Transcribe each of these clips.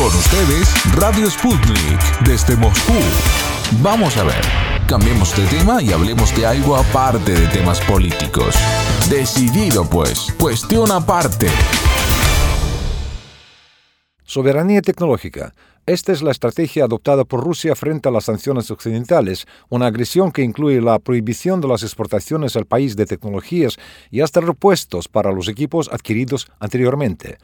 Con ustedes, Radio Sputnik, desde Moscú. Vamos a ver, cambiemos de tema y hablemos de algo aparte de temas políticos. Decidido pues, cuestión aparte. Soberanía tecnológica. Esta es la estrategia adoptada por Rusia frente a las sanciones occidentales, una agresión que incluye la prohibición de las exportaciones al país de tecnologías y hasta repuestos para los equipos adquiridos anteriormente.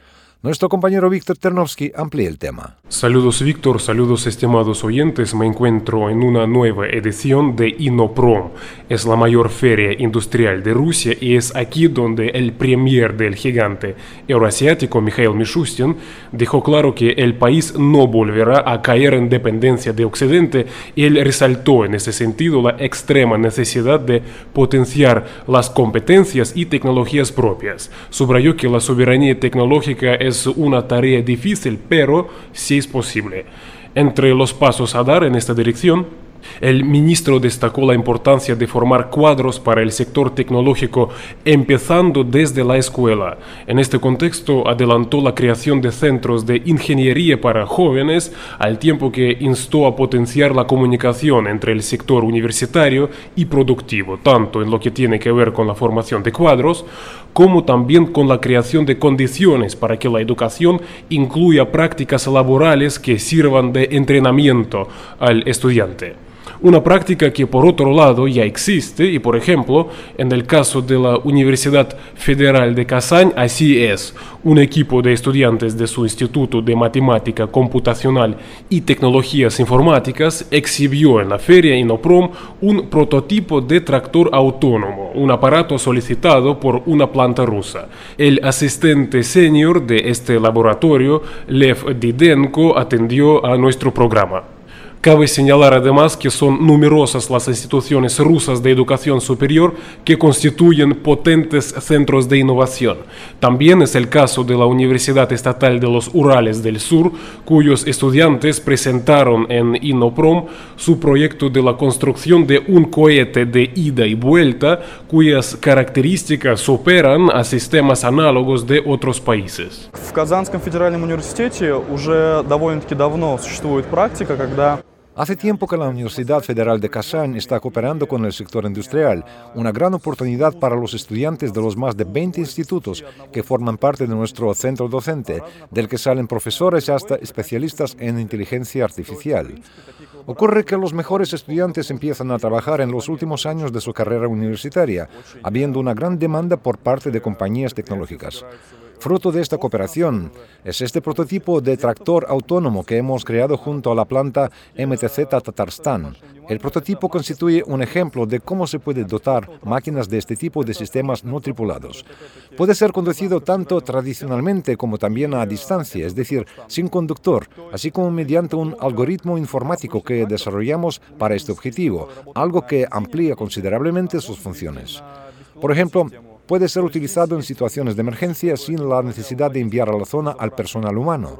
Nuestro compañero Víctor Ternovsky amplía el tema. Saludos Víctor, saludos estimados oyentes. Me encuentro en una nueva edición de Inoprom. Es la mayor feria industrial de Rusia y es aquí donde el premier del gigante euroasiático, Mikhail Mishustin, dejó claro que el país no volverá a caer en dependencia de Occidente y él resaltó en ese sentido la extrema necesidad de potenciar las competencias y tecnologías propias. Subrayó que la soberanía tecnológica es es una tarea difícil, pero sí es posible. Entre los pasos a dar en esta dirección el ministro destacó la importancia de formar cuadros para el sector tecnológico, empezando desde la escuela. En este contexto, adelantó la creación de centros de ingeniería para jóvenes, al tiempo que instó a potenciar la comunicación entre el sector universitario y productivo, tanto en lo que tiene que ver con la formación de cuadros, como también con la creación de condiciones para que la educación incluya prácticas laborales que sirvan de entrenamiento al estudiante. Una práctica que por otro lado ya existe y por ejemplo en el caso de la Universidad Federal de Kazán así es. Un equipo de estudiantes de su Instituto de Matemática Computacional y Tecnologías Informáticas exhibió en la feria Inoprom un prototipo de tractor autónomo, un aparato solicitado por una planta rusa. El asistente senior de este laboratorio, Lev Didenko, atendió a nuestro programa. Cabe señalar además que son numerosas las instituciones rusas de educación superior que constituyen potentes centros de innovación. También es el caso de la Universidad Estatal de los Urales del Sur, cuyos estudiantes presentaron en Inoprom su proyecto de la construcción de un cohete de ida y vuelta cuyas características superan a sistemas análogos de otros países. В Казанском федеральном университете уже довольно-таки давно существует практика, когда Hace tiempo que la Universidad Federal de Kazán está cooperando con el sector industrial, una gran oportunidad para los estudiantes de los más de 20 institutos que forman parte de nuestro centro docente, del que salen profesores hasta especialistas en inteligencia artificial. Ocurre que los mejores estudiantes empiezan a trabajar en los últimos años de su carrera universitaria, habiendo una gran demanda por parte de compañías tecnológicas. Fruto de esta cooperación es este prototipo de tractor autónomo que hemos creado junto a la planta MTZ Tatarstan. El prototipo constituye un ejemplo de cómo se puede dotar máquinas de este tipo de sistemas no tripulados. Puede ser conducido tanto tradicionalmente como también a distancia, es decir, sin conductor, así como mediante un algoritmo informático que desarrollamos para este objetivo, algo que amplía considerablemente sus funciones. Por ejemplo, puede ser utilizado en situaciones de emergencia sin la necesidad de enviar a la zona al personal humano.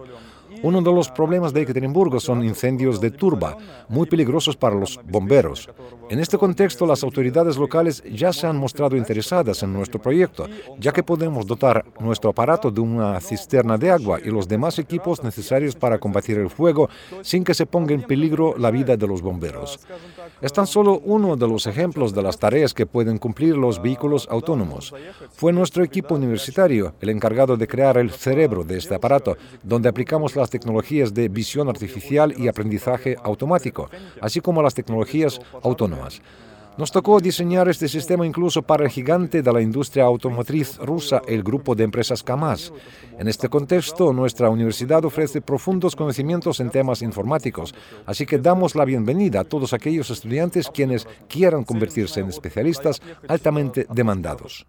Uno de los problemas de Ekaterimburgo son incendios de turba, muy peligrosos para los bomberos. En este contexto, las autoridades locales ya se han mostrado interesadas en nuestro proyecto, ya que podemos dotar nuestro aparato de una cisterna de agua y los demás equipos necesarios para combatir el fuego sin que se ponga en peligro la vida de los bomberos. Es tan solo uno de los ejemplos de las tareas que pueden cumplir los vehículos autónomos. Fue nuestro equipo universitario el encargado de crear el cerebro de este aparato, donde aplicamos las tecnologías de visión artificial y aprendizaje automático, así como las tecnologías autónomas. Nos tocó diseñar este sistema incluso para el gigante de la industria automotriz rusa, el grupo de empresas KAMAZ. En este contexto, nuestra universidad ofrece profundos conocimientos en temas informáticos, así que damos la bienvenida a todos aquellos estudiantes quienes quieran convertirse en especialistas altamente demandados.